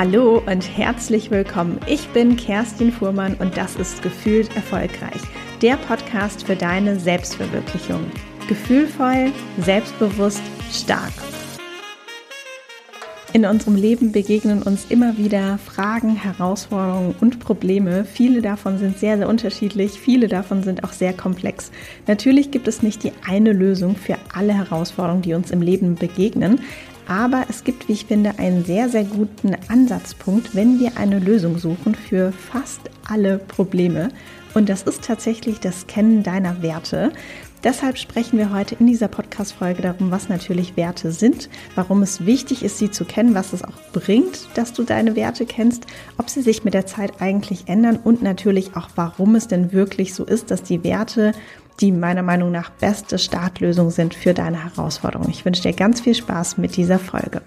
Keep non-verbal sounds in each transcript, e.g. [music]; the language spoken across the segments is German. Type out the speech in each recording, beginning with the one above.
Hallo und herzlich willkommen. Ich bin Kerstin Fuhrmann und das ist Gefühlt Erfolgreich, der Podcast für deine Selbstverwirklichung. Gefühlvoll, selbstbewusst, stark. In unserem Leben begegnen uns immer wieder Fragen, Herausforderungen und Probleme. Viele davon sind sehr, sehr unterschiedlich, viele davon sind auch sehr komplex. Natürlich gibt es nicht die eine Lösung für alle Herausforderungen, die uns im Leben begegnen, aber es gibt, wie ich finde, einen sehr, sehr guten Ansatzpunkt, wenn wir eine Lösung suchen für fast alle Probleme. Und das ist tatsächlich das Kennen deiner Werte. Deshalb sprechen wir heute in dieser Podcast-Folge darum, was natürlich Werte sind, warum es wichtig ist, sie zu kennen, was es auch bringt, dass du deine Werte kennst, ob sie sich mit der Zeit eigentlich ändern und natürlich auch, warum es denn wirklich so ist, dass die Werte die meiner Meinung nach beste Startlösung sind für deine Herausforderung. Ich wünsche dir ganz viel Spaß mit dieser Folge.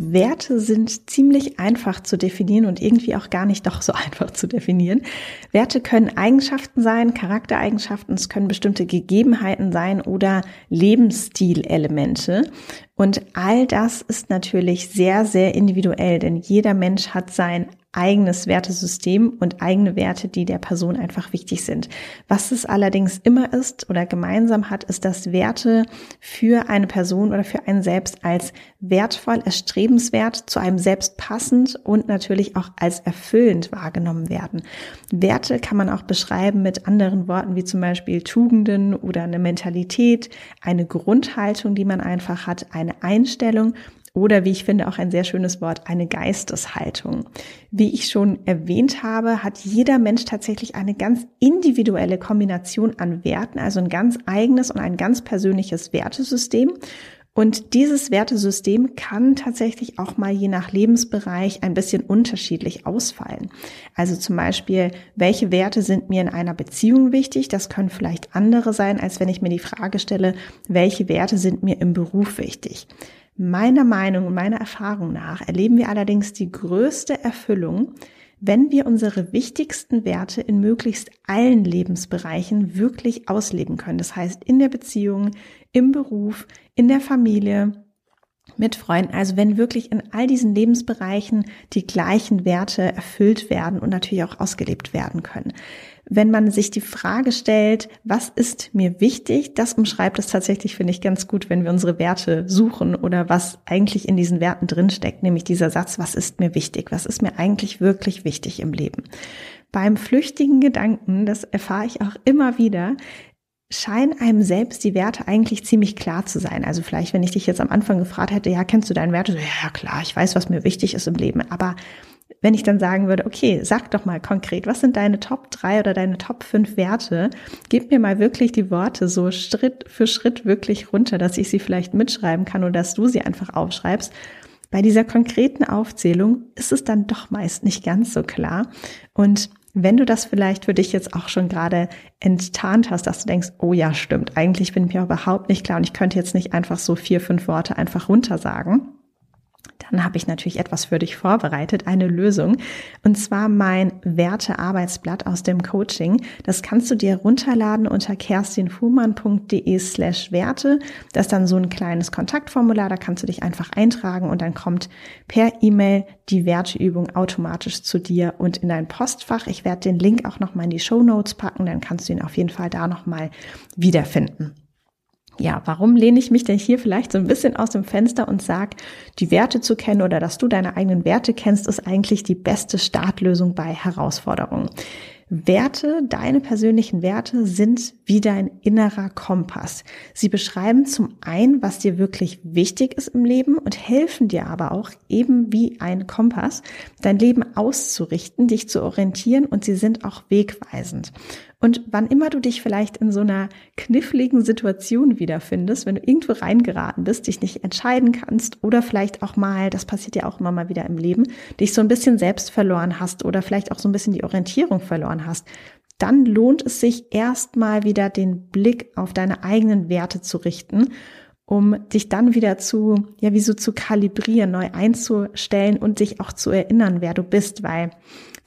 Werte sind ziemlich einfach zu definieren und irgendwie auch gar nicht [laughs] doch so einfach zu definieren. Werte können Eigenschaften sein, Charaktereigenschaften, es können bestimmte Gegebenheiten sein oder Lebensstilelemente. Und all das ist natürlich sehr, sehr individuell, denn jeder Mensch hat sein eigenes Wertesystem und eigene Werte, die der Person einfach wichtig sind. Was es allerdings immer ist oder gemeinsam hat, ist, dass Werte für eine Person oder für einen selbst als wertvoll, erstrebenswert, zu einem selbst passend und natürlich auch als erfüllend wahrgenommen werden. Werte kann man auch beschreiben mit anderen Worten wie zum Beispiel Tugenden oder eine Mentalität, eine Grundhaltung, die man einfach hat, eine Einstellung oder wie ich finde auch ein sehr schönes Wort, eine Geisteshaltung. Wie ich schon erwähnt habe, hat jeder Mensch tatsächlich eine ganz individuelle Kombination an Werten, also ein ganz eigenes und ein ganz persönliches Wertesystem. Und dieses Wertesystem kann tatsächlich auch mal je nach Lebensbereich ein bisschen unterschiedlich ausfallen. Also zum Beispiel, welche Werte sind mir in einer Beziehung wichtig? Das können vielleicht andere sein, als wenn ich mir die Frage stelle, welche Werte sind mir im Beruf wichtig? Meiner Meinung und meiner Erfahrung nach erleben wir allerdings die größte Erfüllung, wenn wir unsere wichtigsten Werte in möglichst allen Lebensbereichen wirklich ausleben können. Das heißt, in der Beziehung, im Beruf, in der Familie, mit Freunden. Also wenn wirklich in all diesen Lebensbereichen die gleichen Werte erfüllt werden und natürlich auch ausgelebt werden können wenn man sich die Frage stellt, was ist mir wichtig, das umschreibt es tatsächlich, finde ich, ganz gut, wenn wir unsere Werte suchen oder was eigentlich in diesen Werten drinsteckt, nämlich dieser Satz, was ist mir wichtig, was ist mir eigentlich wirklich wichtig im Leben. Beim flüchtigen Gedanken, das erfahre ich auch immer wieder, scheinen einem selbst die Werte eigentlich ziemlich klar zu sein. Also vielleicht, wenn ich dich jetzt am Anfang gefragt hätte, ja, kennst du deine Werte? Ja, klar, ich weiß, was mir wichtig ist im Leben. Aber wenn ich dann sagen würde, okay, sag doch mal konkret, was sind deine Top drei oder deine Top fünf Werte? Gib mir mal wirklich die Worte so Schritt für Schritt wirklich runter, dass ich sie vielleicht mitschreiben kann oder dass du sie einfach aufschreibst. Bei dieser konkreten Aufzählung ist es dann doch meist nicht ganz so klar. Und wenn du das vielleicht für dich jetzt auch schon gerade enttarnt hast, dass du denkst, oh ja, stimmt, eigentlich bin ich mir überhaupt nicht klar und ich könnte jetzt nicht einfach so vier, fünf Worte einfach runtersagen, dann habe ich natürlich etwas für dich vorbereitet, eine Lösung. Und zwar mein Wertearbeitsblatt aus dem Coaching. Das kannst du dir runterladen unter kerstinfuhrmann.de slash Werte. Das ist dann so ein kleines Kontaktformular, da kannst du dich einfach eintragen und dann kommt per E-Mail die Werteübung automatisch zu dir und in dein Postfach. Ich werde den Link auch nochmal in die Show Notes packen, dann kannst du ihn auf jeden Fall da nochmal wiederfinden ja, warum lehne ich mich denn hier vielleicht so ein bisschen aus dem Fenster und sag, die Werte zu kennen oder dass du deine eigenen Werte kennst, ist eigentlich die beste Startlösung bei Herausforderungen. Werte, deine persönlichen Werte sind wie dein innerer Kompass. Sie beschreiben zum einen, was dir wirklich wichtig ist im Leben und helfen dir aber auch eben wie ein Kompass, dein Leben auszurichten, dich zu orientieren und sie sind auch wegweisend. Und wann immer du dich vielleicht in so einer kniffligen Situation wiederfindest, wenn du irgendwo reingeraten bist, dich nicht entscheiden kannst oder vielleicht auch mal, das passiert ja auch immer mal wieder im Leben, dich so ein bisschen selbst verloren hast oder vielleicht auch so ein bisschen die Orientierung verloren hast, dann lohnt es sich erstmal wieder den Blick auf deine eigenen Werte zu richten um dich dann wieder zu, ja, wie so zu kalibrieren, neu einzustellen und dich auch zu erinnern, wer du bist, weil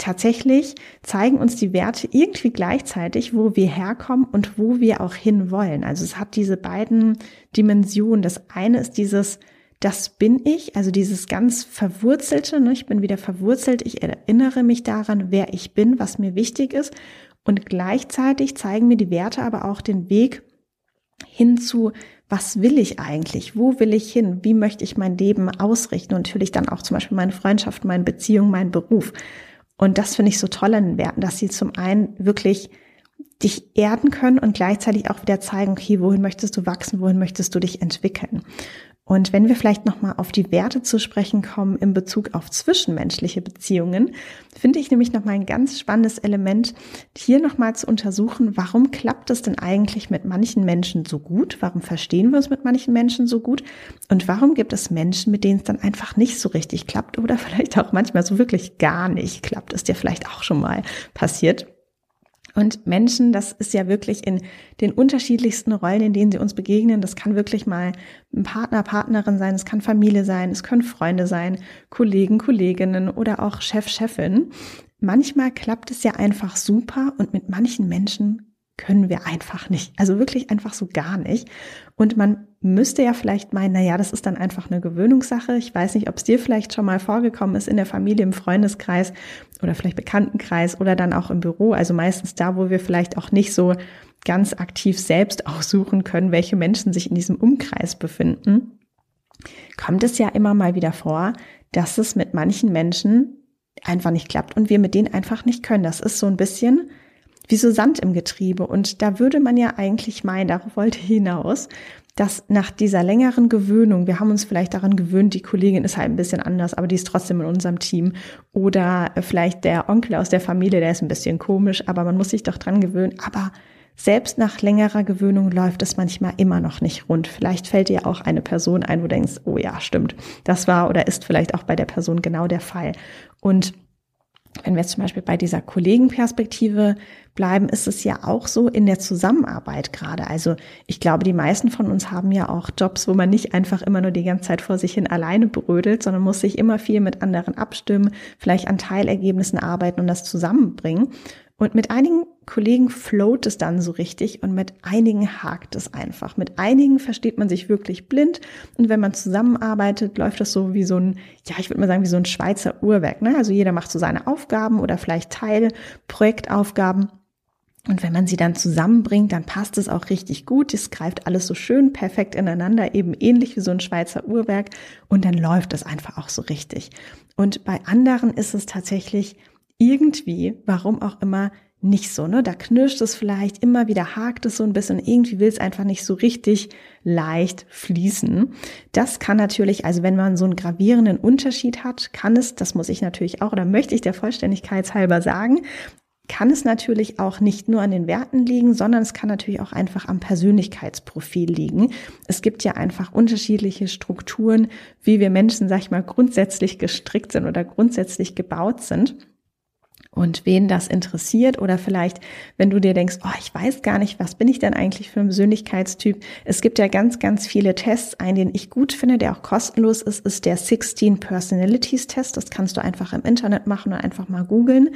tatsächlich zeigen uns die Werte irgendwie gleichzeitig, wo wir herkommen und wo wir auch hin wollen. Also es hat diese beiden Dimensionen. Das eine ist dieses das bin ich, also dieses ganz verwurzelte, ne, ich bin wieder verwurzelt, ich erinnere mich daran, wer ich bin, was mir wichtig ist und gleichzeitig zeigen mir die Werte aber auch den Weg hin zu, was will ich eigentlich? Wo will ich hin? Wie möchte ich mein Leben ausrichten? Und natürlich dann auch zum Beispiel meine Freundschaft, meine Beziehung, mein Beruf. Und das finde ich so toll an den Werten, dass sie zum einen wirklich dich erden können und gleichzeitig auch wieder zeigen, okay, wohin möchtest du wachsen, wohin möchtest du dich entwickeln. Und wenn wir vielleicht nochmal auf die Werte zu sprechen kommen in Bezug auf zwischenmenschliche Beziehungen, finde ich nämlich nochmal ein ganz spannendes Element, hier nochmal zu untersuchen, warum klappt es denn eigentlich mit manchen Menschen so gut? Warum verstehen wir uns mit manchen Menschen so gut? Und warum gibt es Menschen, mit denen es dann einfach nicht so richtig klappt oder [laughs] vielleicht auch manchmal so wirklich gar nicht klappt? Ist dir vielleicht auch schon mal passiert. Und Menschen, das ist ja wirklich in den unterschiedlichsten Rollen, in denen sie uns begegnen. Das kann wirklich mal ein Partner, Partnerin sein, es kann Familie sein, es können Freunde sein, Kollegen, Kolleginnen oder auch Chef, Chefin. Manchmal klappt es ja einfach super und mit manchen Menschen können wir einfach nicht. Also wirklich einfach so gar nicht. Und man müsste ja vielleicht meinen, na ja, das ist dann einfach eine Gewöhnungssache. Ich weiß nicht, ob es dir vielleicht schon mal vorgekommen ist in der Familie, im Freundeskreis oder vielleicht Bekanntenkreis oder dann auch im Büro. Also meistens da, wo wir vielleicht auch nicht so ganz aktiv selbst [laughs] aussuchen können, welche Menschen sich in diesem Umkreis befinden, kommt es ja immer mal wieder vor, dass es mit manchen Menschen einfach nicht klappt und wir mit denen einfach nicht können. Das ist so ein bisschen wie so Sand im Getriebe. Und da würde man ja eigentlich meinen, darauf wollte hinaus, dass nach dieser längeren Gewöhnung, wir haben uns vielleicht daran gewöhnt, die Kollegin ist halt ein bisschen anders, aber die ist trotzdem in unserem Team. Oder vielleicht der Onkel aus der Familie, der ist ein bisschen komisch, aber man muss sich doch dran gewöhnen. Aber selbst nach längerer Gewöhnung läuft es manchmal immer noch nicht rund. Vielleicht fällt dir auch eine Person ein, wo du denkst, oh ja, stimmt, das war oder ist vielleicht auch bei der Person genau der Fall. Und wenn wir jetzt zum Beispiel bei dieser Kollegenperspektive bleiben, ist es ja auch so in der Zusammenarbeit gerade. Also ich glaube, die meisten von uns haben ja auch Jobs, wo man nicht einfach immer nur die ganze Zeit vor sich hin alleine brödelt, sondern muss sich immer viel mit anderen abstimmen, vielleicht an Teilergebnissen arbeiten und das zusammenbringen. Und mit einigen Kollegen float es dann so richtig und mit einigen hakt es einfach. Mit einigen versteht man sich wirklich blind und wenn man zusammenarbeitet, läuft das so wie so ein, ja, ich würde mal sagen, wie so ein Schweizer Uhrwerk. Ne? Also jeder macht so seine Aufgaben oder vielleicht Teil, Projektaufgaben. Und wenn man sie dann zusammenbringt, dann passt es auch richtig gut. Es greift alles so schön perfekt ineinander, eben ähnlich wie so ein Schweizer Uhrwerk. Und dann läuft es einfach auch so richtig. Und bei anderen ist es tatsächlich irgendwie, warum auch immer, nicht so, ne? Da knirscht es vielleicht, immer wieder hakt es so ein bisschen, irgendwie will es einfach nicht so richtig leicht fließen. Das kann natürlich, also wenn man so einen gravierenden Unterschied hat, kann es, das muss ich natürlich auch oder möchte ich der Vollständigkeit halber sagen, kann es natürlich auch nicht nur an den Werten liegen, sondern es kann natürlich auch einfach am Persönlichkeitsprofil liegen. Es gibt ja einfach unterschiedliche Strukturen, wie wir Menschen, sag ich mal, grundsätzlich gestrickt sind oder grundsätzlich gebaut sind. Und wen das interessiert oder vielleicht, wenn du dir denkst, oh, ich weiß gar nicht, was bin ich denn eigentlich für ein Persönlichkeitstyp? Es gibt ja ganz, ganz viele Tests. Einen, den ich gut finde, der auch kostenlos ist, ist der 16 Personalities Test. Das kannst du einfach im Internet machen und einfach mal googeln.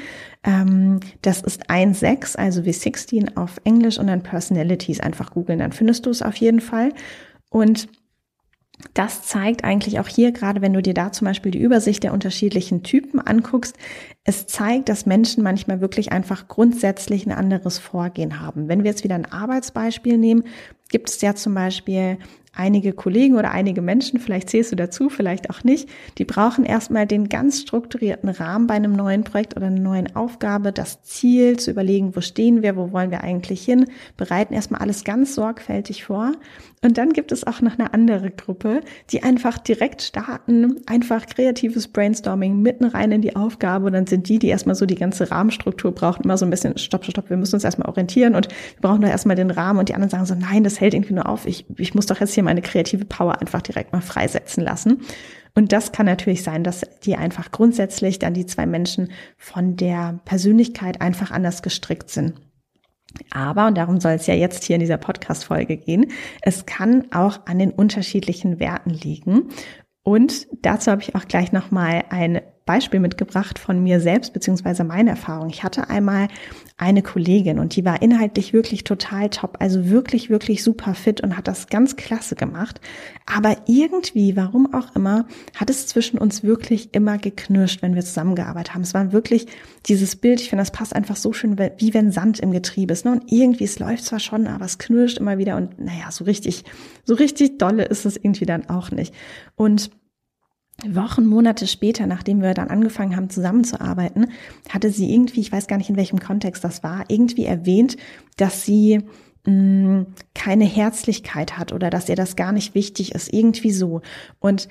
Ähm, das ist ein 6, also wie 16 auf Englisch und dann Personalities einfach googeln. Dann findest du es auf jeden Fall. Und das zeigt eigentlich auch hier, gerade wenn du dir da zum Beispiel die Übersicht der unterschiedlichen Typen anguckst, es zeigt, dass Menschen manchmal wirklich einfach grundsätzlich ein anderes Vorgehen haben. Wenn wir jetzt wieder ein Arbeitsbeispiel nehmen, gibt es ja zum Beispiel einige Kollegen oder einige Menschen, vielleicht zählst du dazu, vielleicht auch nicht, die brauchen erstmal den ganz strukturierten Rahmen bei einem neuen Projekt oder einer neuen Aufgabe, das Ziel zu überlegen, wo stehen wir, wo wollen wir eigentlich hin, bereiten erstmal alles ganz sorgfältig vor. Und dann gibt es auch noch eine andere Gruppe, die einfach direkt starten, einfach kreatives Brainstorming mitten rein in die Aufgabe. Und dann sind die, die erstmal so die ganze Rahmenstruktur brauchen, immer so ein bisschen, stopp, stopp, wir müssen uns erstmal orientieren und wir brauchen doch erstmal den Rahmen. Und die anderen sagen so, nein, das hält irgendwie nur auf. Ich, ich muss doch jetzt hier meine kreative Power einfach direkt mal freisetzen lassen. Und das kann natürlich sein, dass die einfach grundsätzlich dann die zwei Menschen von der Persönlichkeit einfach anders gestrickt sind. Aber, und darum soll es ja jetzt hier in dieser Podcast-Folge gehen, es kann auch an den unterschiedlichen Werten liegen. Und dazu habe ich auch gleich nochmal ein Beispiel mitgebracht von mir selbst beziehungsweise meine Erfahrung. Ich hatte einmal eine Kollegin und die war inhaltlich wirklich total top, also wirklich, wirklich super fit und hat das ganz klasse gemacht. Aber irgendwie, warum auch immer, hat es zwischen uns wirklich immer geknirscht, wenn wir zusammengearbeitet haben. Es war wirklich dieses Bild, ich finde, das passt einfach so schön, wie wenn Sand im Getriebe ist. Ne? Und irgendwie, es läuft zwar schon, aber es knirscht immer wieder und naja, so richtig, so richtig dolle ist es irgendwie dann auch nicht. Und Wochen, Monate später, nachdem wir dann angefangen haben zusammenzuarbeiten, hatte sie irgendwie, ich weiß gar nicht in welchem Kontext das war, irgendwie erwähnt, dass sie mh, mm, keine Herzlichkeit hat oder dass ihr das gar nicht wichtig ist, irgendwie so. Und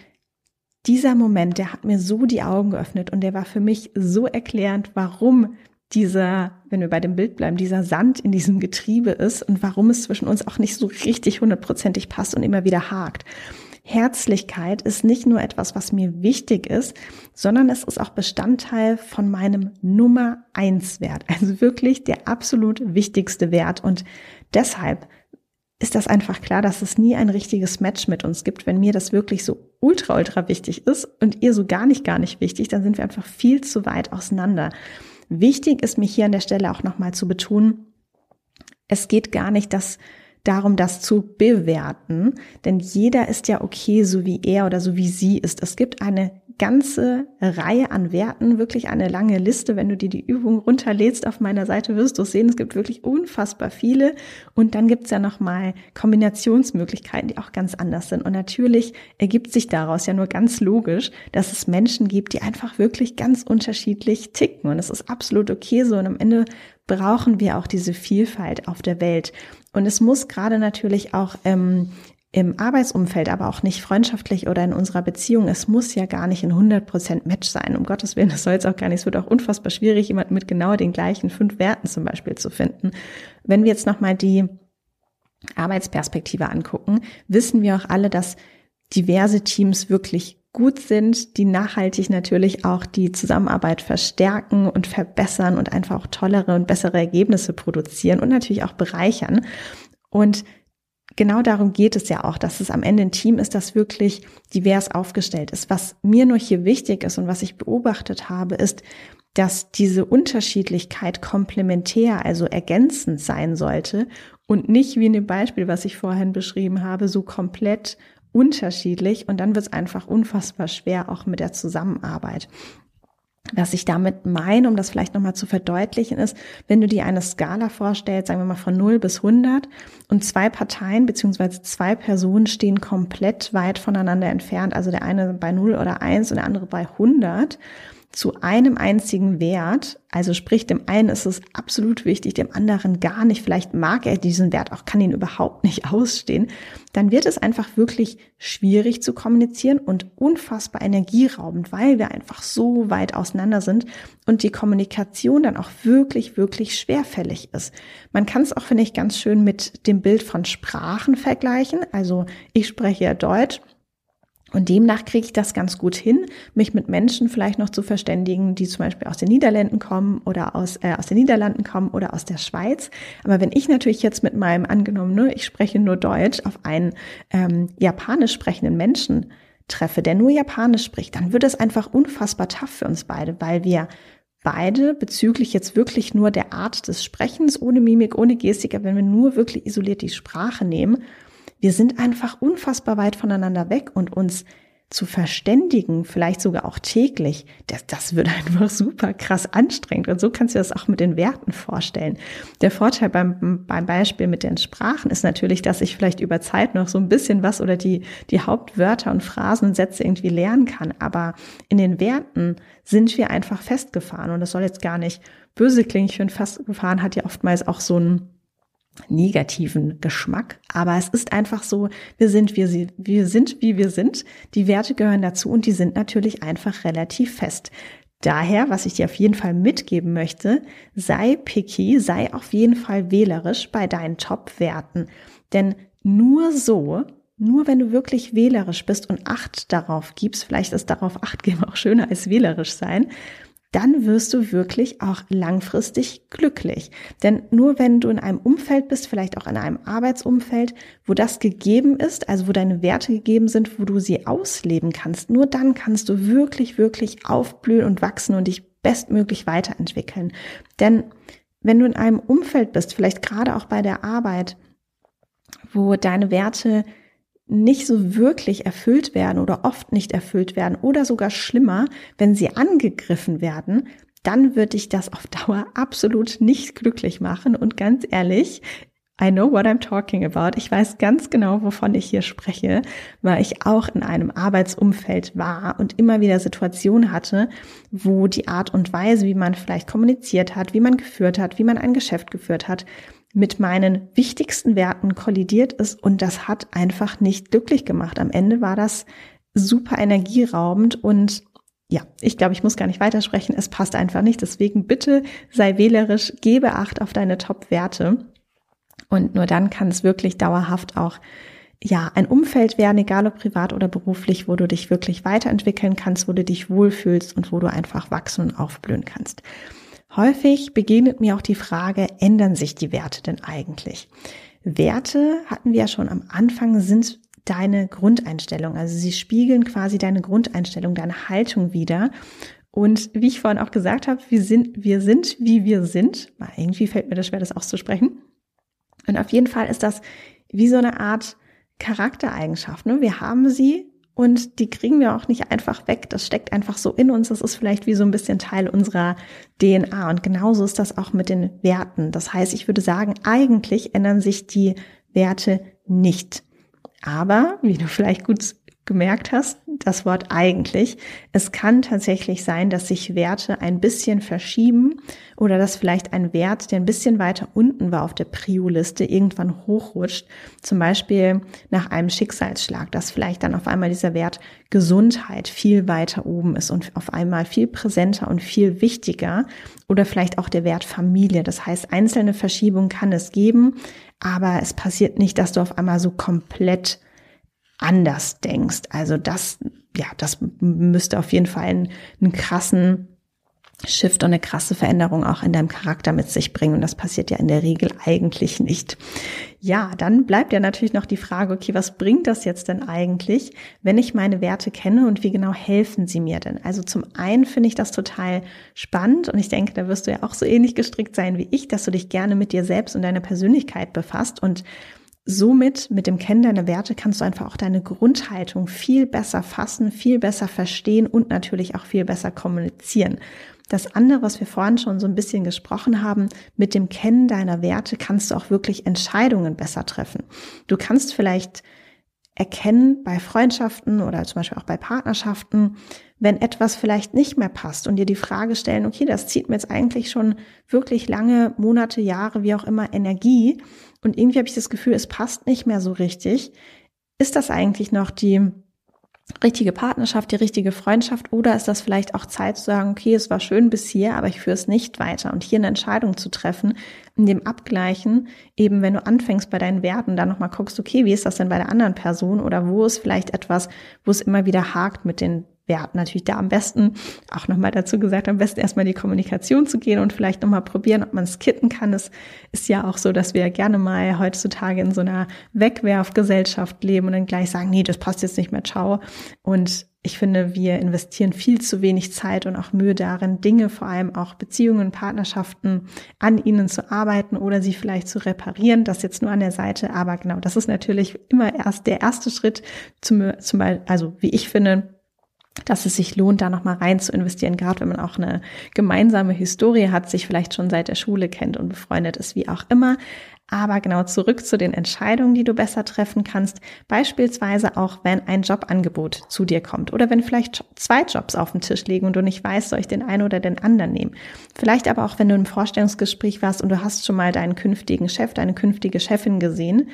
dieser Moment, der hat mir so die Augen geöffnet und der war für mich so erklärend, warum dieser, wenn wir bei dem Bild bleiben, dieser Sand in diesem Getriebe ist und warum es zwischen uns auch nicht so richtig hundertprozentig passt und immer wieder hakt. Herzlichkeit ist nicht nur etwas, was mir wichtig ist, sondern es ist auch Bestandteil von meinem Nummer eins Wert. [laughs] Also wirklich der absolut wichtigste Wert. Und deshalb ist das einfach klar, dass es nie ein richtiges Match mit uns gibt. Wenn mir das wirklich so ultra, ultra wichtig ist und ihr so gar nicht, gar nicht wichtig, dann sind wir einfach viel zu weit auseinander. Wichtig ist mir hier an der Stelle auch nochmal zu betonen, es geht gar nicht, dass darum, das zu bewerten, denn jeder ist ja okay, so wie er oder so wie sie ist. Es gibt eine ganze Reihe an Werten, wirklich eine lange Liste. Wenn du dir die Übung runterlädst auf meiner Seite, wirst du sehen, es gibt wirklich unfassbar viele. Und dann gibt's ja nochmal Kombinationsmöglichkeiten, die auch ganz anders sind. Und natürlich ergibt sich daraus ja nur ganz logisch, dass es Menschen gibt, die einfach wirklich ganz unterschiedlich ticken. Und es ist absolut okay so. Und am Ende brauchen wir auch diese Vielfalt auf der Welt. Und es muss gerade natürlich auch ähm, im Arbeitsumfeld, aber auch nicht freundschaftlich oder in unserer Beziehung, es muss ja gar nicht ein 100% Match sein. Um Gottes Willen, das soll es auch gar nicht. Es wird auch unfassbar schwierig, jemanden mit genau den gleichen fünf Werten zum Beispiel zu finden. Wenn wir jetzt nochmal die Arbeitsperspektive angucken, wissen wir auch alle, dass diverse Teams wirklich gut sind, die nachhaltig natürlich auch die Zusammenarbeit verstärken und verbessern und einfach auch tollere und bessere Ergebnisse produzieren und natürlich auch bereichern. Und genau darum geht es ja auch, dass es am Ende ein Team ist, das wirklich divers aufgestellt ist. Was mir nur hier wichtig ist und was ich beobachtet habe, ist, dass diese Unterschiedlichkeit komplementär, also ergänzend sein sollte und nicht wie in dem Beispiel, was ich vorhin beschrieben habe, so komplett unterschiedlich und dann wird es einfach unfassbar schwer auch mit der Zusammenarbeit. Was ich damit meine, um das vielleicht nochmal zu verdeutlichen, ist, wenn du dir eine Skala vorstellst, sagen wir mal von 0 bis 100 und zwei Parteien beziehungsweise zwei Personen stehen komplett weit voneinander entfernt, also der eine bei 0 oder 1 und der andere bei 100, zu einem einzigen Wert, also sprich, dem einen ist es absolut wichtig, dem anderen gar nicht, vielleicht mag er diesen Wert auch, kann ihn überhaupt nicht [laughs] ausstehen, dann wird es einfach wirklich schwierig zu kommunizieren und unfassbar energieraubend, weil wir einfach so weit auseinander sind und die Kommunikation dann auch wirklich, wirklich schwerfällig ist. Man kann es auch, finde ich, ganz schön mit dem Bild von Sprachen vergleichen. Also ich spreche ja Deutsch und demnach kriege ich das ganz gut hin, mich mit Menschen vielleicht noch zu verständigen, die zum Beispiel aus den Niederlanden kommen oder aus, äh, aus den Niederlanden kommen oder aus der Schweiz. Aber wenn ich natürlich jetzt mit meinem angenommen, ne, ich spreche nur Deutsch, auf einen ähm, japanisch sprechenden Menschen treffe, der nur Japanisch spricht, dann wird es einfach unfassbar tough für uns beide, weil wir beide bezüglich jetzt wirklich nur der Art des Sprechens, ohne Mimik, ohne Gestik, wenn wir nur wirklich isoliert die Sprache nehmen, wir sind einfach unfassbar weit voneinander weg und uns zu verständigen, vielleicht sogar auch täglich, das, das wird [laughs] einfach super krass anstrengend. Und so kannst du das auch mit den Werten vorstellen. Der Vorteil beim, beim Beispiel mit den Sprachen ist natürlich, dass ich vielleicht über Zeit noch so ein bisschen was oder die, die Hauptwörter und Phrasensätze irgendwie lernen kann. Aber in den Werten sind wir einfach festgefahren. Und das soll jetzt gar nicht böse klingen. Ich finde, festgefahren hat ja oftmals auch so ein negativen Geschmack. Aber es ist einfach so, wir sind, wir, wir sind, wie wir sind. Die Werte gehören dazu und die sind natürlich einfach relativ fest. Daher, was ich dir auf jeden Fall mitgeben möchte, sei picky, sei auf jeden Fall wählerisch bei deinen Top-Werten. Denn nur so, nur wenn du wirklich wählerisch bist und Acht darauf gibst, vielleicht ist darauf Acht geben auch schöner als wählerisch sein, dann wirst du wirklich auch langfristig glücklich. Denn nur wenn du in einem Umfeld bist, vielleicht auch in einem Arbeitsumfeld, wo das gegeben ist, also wo deine Werte gegeben sind, wo du sie ausleben kannst, nur dann kannst du wirklich, wirklich aufblühen und wachsen und dich bestmöglich weiterentwickeln. Denn wenn du in einem Umfeld bist, vielleicht gerade auch bei der Arbeit, wo deine Werte nicht so wirklich erfüllt werden oder oft nicht erfüllt werden oder sogar schlimmer, wenn sie angegriffen werden, dann wird dich das auf [laughs] Dauer absolut nicht glücklich machen. Und ganz ehrlich, I know what I'm talking about. Ich weiß ganz genau, wovon ich hier spreche, weil ich auch in einem Arbeitsumfeld war und immer wieder Situationen hatte, wo die Art und Weise, wie man vielleicht kommuniziert hat, wie man geführt hat, wie man ein Geschäft geführt hat, mit meinen wichtigsten Werten kollidiert ist und das hat einfach nicht glücklich gemacht. Am Ende war das super energieraubend und ja, ich glaube, ich muss gar nicht weitersprechen. Es passt einfach nicht. Deswegen bitte sei wählerisch, gebe Acht auf deine Top-Werte. Und nur dann kann es wirklich dauerhaft auch ja, ein Umfeld werden, egal ob privat oder beruflich, wo du dich wirklich weiterentwickeln kannst, wo du dich wohlfühlst und wo du einfach wachsen und aufblühen kannst. Häufig begegnet mir auch die Frage, ändern sich die Werte denn eigentlich? Werte hatten wir ja schon am Anfang, sind deine Grundeinstellung. Also sie spiegeln quasi deine Grundeinstellung, deine Haltung wieder. Und wie ich vorhin auch gesagt habe, wir sind, wir sind, wie wir sind. Irgendwie fällt mir das schwer, das auszusprechen. Und auf jeden Fall ist das wie so eine Art Charaktereigenschaft. Ne? Wir haben sie und die kriegen wir auch nicht einfach weg. Das steckt einfach so in uns. Das ist vielleicht wie so ein bisschen Teil unserer DNA. Und genauso ist das auch mit den Werten. Das heißt, ich würde sagen, eigentlich ändern sich die Werte nicht. Aber, wie du vielleicht gut gemerkt hast, das Wort eigentlich. Es kann tatsächlich sein, dass sich Werte ein bisschen verschieben oder dass vielleicht ein Wert, der ein bisschen weiter unten war auf der Prio-Liste, irgendwann hochrutscht. Zum Beispiel nach einem Schicksalsschlag, dass vielleicht dann auf einmal dieser Wert Gesundheit viel weiter oben ist und auf einmal viel präsenter und viel wichtiger oder vielleicht auch der Wert Familie. Das heißt, einzelne Verschiebungen kann es geben, aber es passiert nicht, dass du auf einmal so komplett anders denkst. Also das, ja, das müsste auf jeden Fall einen, einen krassen Shift und eine krasse Veränderung auch in deinem Charakter mit sich bringen. Und das passiert ja in der Regel eigentlich nicht. Ja, dann bleibt ja natürlich noch die Frage, okay, was bringt das jetzt denn eigentlich, wenn ich meine Werte kenne und wie genau helfen sie mir denn? Also zum einen finde ich das total spannend und ich denke, da wirst du ja auch so ähnlich gestrickt sein wie ich, dass du dich gerne mit dir selbst und deiner Persönlichkeit befasst und Somit, mit dem Kennen deiner Werte, kannst du einfach auch deine Grundhaltung viel besser fassen, viel besser verstehen und natürlich auch viel besser kommunizieren. Das andere, was wir vorhin schon so ein bisschen gesprochen haben, mit dem Kennen deiner Werte kannst du auch wirklich Entscheidungen besser treffen. Du kannst vielleicht erkennen bei Freundschaften oder zum Beispiel auch bei Partnerschaften, wenn etwas vielleicht nicht mehr passt und dir die Frage stellen, okay, das zieht mir jetzt eigentlich schon wirklich lange Monate, Jahre, wie auch immer Energie und irgendwie habe ich das Gefühl, es passt nicht mehr so richtig. Ist das eigentlich noch die richtige Partnerschaft, die richtige Freundschaft? Oder ist das vielleicht auch Zeit zu sagen, okay, es war schön bis hier, aber ich führe es nicht weiter? Und hier eine Entscheidung zu treffen, in dem Abgleichen, eben wenn du anfängst bei deinen Werten, dann nochmal guckst, okay, wie ist das denn bei der anderen Person? Oder wo ist vielleicht etwas, wo es immer wieder hakt mit den wir hatten natürlich da am besten, auch nochmal dazu gesagt, am besten erstmal die Kommunikation zu gehen und vielleicht nochmal probieren, ob man es kitten kann. Es ist ja auch so, dass wir gerne mal heutzutage in so einer Wegwerfgesellschaft leben und dann gleich sagen, nee, das passt jetzt nicht mehr, ciao. Und ich finde, wir investieren viel zu wenig Zeit und auch Mühe darin, Dinge, vor allem auch Beziehungen, Partnerschaften, an ihnen zu arbeiten oder sie vielleicht zu reparieren. Das jetzt nur an der Seite. Aber genau, das ist natürlich immer erst der erste Schritt zum, zum also wie ich finde, dass es sich lohnt, da nochmal rein zu investieren, gerade wenn man auch eine gemeinsame Historie hat, sich vielleicht schon seit der Schule kennt und befreundet ist, wie auch immer. Aber genau zurück zu den Entscheidungen, die du besser treffen kannst. Beispielsweise auch, wenn ein Jobangebot zu dir kommt oder wenn vielleicht zwei Jobs auf dem Tisch liegen und du nicht weißt, soll ich den einen oder den anderen nehmen. Vielleicht aber auch, wenn du im Vorstellungsgespräch warst und du hast schon mal deinen künftigen Chef, deine künftige Chefin gesehen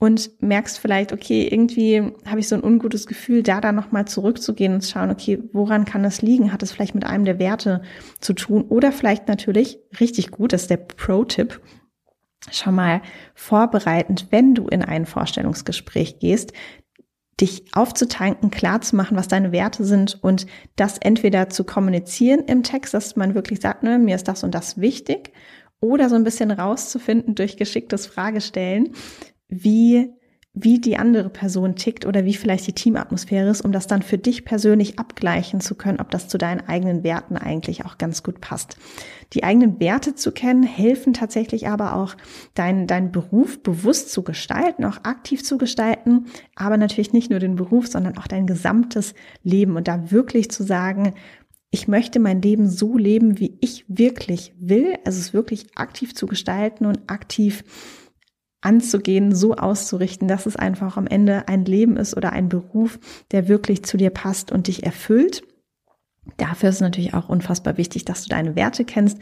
und merkst vielleicht, okay, irgendwie habe ich so ein ungutes Gefühl, da dann nochmal zurückzugehen und zu schauen, okay, woran kann das liegen? Hat es vielleicht mit einem der Werte zu tun? Oder vielleicht natürlich, richtig gut, das ist der Pro-Tipp, schon mal vorbereitend, wenn du in ein Vorstellungsgespräch gehst, dich aufzutanken, klar zu machen, was deine Werte sind und das entweder zu kommunizieren im Text, dass man wirklich sagt, ne, mir ist das und das wichtig, oder so ein bisschen rauszufinden durch geschicktes Fragestellen, wie wie die andere Person tickt oder wie vielleicht die Teamatmosphäre ist, um das dann für dich persönlich abgleichen zu können, ob das zu deinen eigenen Werten eigentlich auch ganz gut passt. Die eigenen Werte zu kennen, helfen tatsächlich aber auch, deinen dein Beruf bewusst zu gestalten, auch aktiv zu gestalten, aber natürlich nicht nur den Beruf, sondern auch dein gesamtes Leben und da wirklich zu sagen, ich möchte mein Leben so leben, wie ich wirklich will, also es wirklich aktiv zu gestalten und aktiv anzugehen, so auszurichten, dass es einfach am Ende ein Leben ist oder ein Beruf, der wirklich zu dir passt und dich erfüllt. Dafür ist es natürlich auch unfassbar wichtig, dass du deine Werte kennst.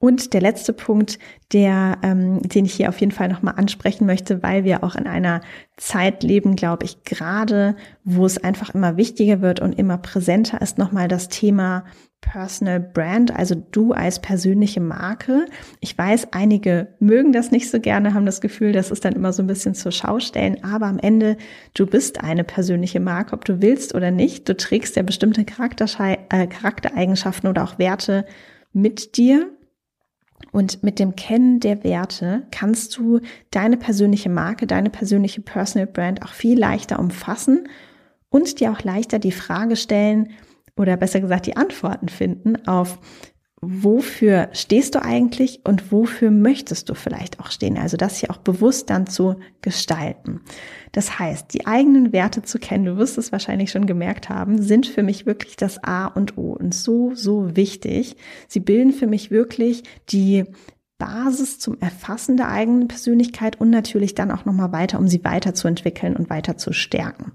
Und der letzte Punkt, der, ähm, den ich hier auf jeden Fall nochmal ansprechen möchte, weil wir auch in einer Zeit leben, glaube ich, gerade, wo es einfach immer wichtiger wird und immer präsenter ist, nochmal das Thema Personal Brand, also du als persönliche Marke. Ich weiß, einige mögen das nicht so gerne, haben das Gefühl, das ist dann immer so ein bisschen zur Schau stellen, aber am Ende, du bist eine persönliche Marke, ob du willst oder nicht. Du trägst ja bestimmte äh, Charaktereigenschaften oder auch Werte mit dir. Und mit dem Kennen der Werte kannst du deine persönliche Marke, deine persönliche Personal Brand auch viel leichter umfassen und dir auch leichter die Frage stellen, oder besser gesagt die Antworten finden auf wofür stehst du eigentlich und wofür möchtest du vielleicht auch stehen? Also das hier auch bewusst dann zu gestalten. Das heißt, die eigenen Werte zu kennen, du wirst es wahrscheinlich schon gemerkt haben, sind für mich wirklich das A und O und so, so wichtig. Sie bilden für mich wirklich die Basis zum Erfassen der eigenen Persönlichkeit und natürlich dann auch nochmal weiter, um sie weiterzuentwickeln und weiter zu stärken.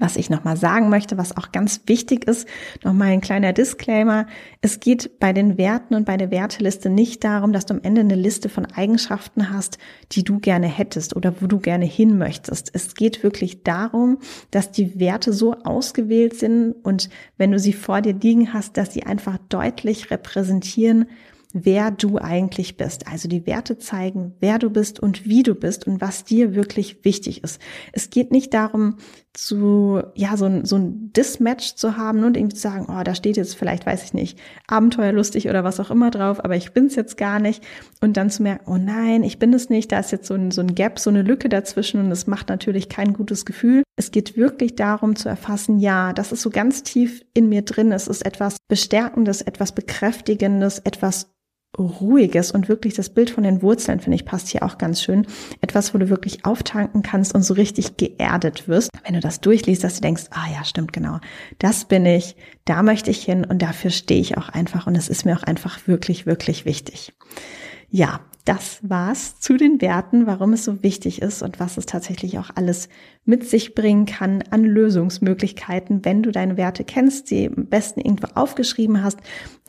Was ich nochmal sagen möchte, was auch ganz wichtig ist, nochmal ein kleiner Disclaimer. Es geht bei den Werten und bei der Werteliste nicht darum, dass du am Ende eine Liste von Eigenschaften hast, die du gerne hättest oder wo du gerne hin möchtest. Es geht wirklich darum, dass die Werte so ausgewählt sind und wenn du sie vor dir liegen hast, dass sie einfach deutlich repräsentieren, wer du eigentlich bist. Also die Werte zeigen, wer du bist und wie du bist und was dir wirklich wichtig ist. Es geht nicht darum, zu, ja, so ein, so ein Dismatch zu haben und irgendwie zu sagen, oh, da steht jetzt vielleicht, weiß ich nicht, abenteuerlustig oder was auch immer drauf, aber ich bin's jetzt gar nicht. Und dann zu merken, oh nein, ich bin es nicht, da ist jetzt so ein, so ein Gap, so eine Lücke dazwischen und es macht natürlich kein gutes Gefühl. Es geht wirklich darum zu erfassen, ja, das ist so ganz tief in mir drin. Es ist etwas Bestärkendes, etwas Bekräftigendes, etwas ruhiges und wirklich das Bild von den Wurzeln, finde ich, passt hier auch ganz schön. Etwas, wo du wirklich auftanken kannst und so richtig geerdet wirst. Wenn du das durchliest, dass du denkst, ah ja, stimmt genau, das bin ich, da möchte ich hin und dafür stehe ich auch einfach und es ist mir auch einfach wirklich, wirklich wichtig. Ja, das war's zu den Werten, warum es so wichtig ist und was es tatsächlich auch alles mit sich bringen kann an Lösungsmöglichkeiten, wenn du deine Werte kennst, sie am besten irgendwo aufgeschrieben hast.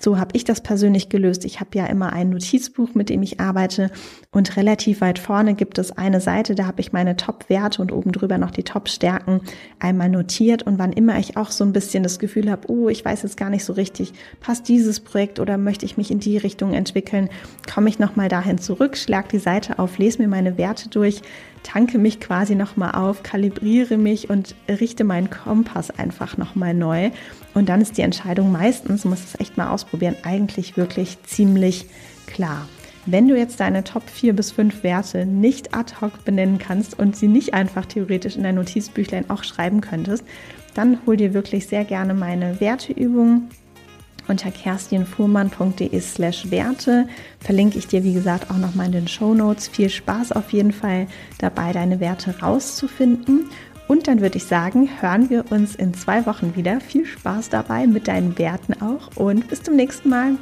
So habe ich das persönlich gelöst. Ich habe ja immer ein Notizbuch, mit dem ich arbeite und relativ weit vorne gibt es eine Seite, da habe ich meine Top-Werte und oben drüber noch die Top-Stärken einmal notiert und wann immer ich auch so ein bisschen das Gefühl habe, oh, ich weiß jetzt gar nicht so richtig, passt dieses Projekt oder möchte ich mich in die Richtung entwickeln, komme ich nochmal dahin zurück, schlag die Seite auf, lese mir meine Werte durch, tanke mich quasi nochmal auf, kalibriere mich und richte meinen Kompass einfach nochmal neu. Und dann ist die Entscheidung meistens, du musst es echt mal ausprobieren, eigentlich wirklich ziemlich klar. Wenn du jetzt deine Top 4 bis 5 Werte nicht ad hoc benennen kannst und sie nicht einfach theoretisch in dein Notizbüchlein auch schreiben könntest, dann hol dir wirklich sehr gerne meine Werteübung unter kerstinfuhrmann.de slash Werte verlinke ich dir, wie gesagt, auch nochmal in den Show Notes. Viel Spaß auf jeden Fall dabei, deine Werte rauszufinden. Und dann würde ich sagen, hören wir uns in zwei Wochen wieder. Viel Spaß dabei mit deinen Werten auch und bis zum nächsten Mal.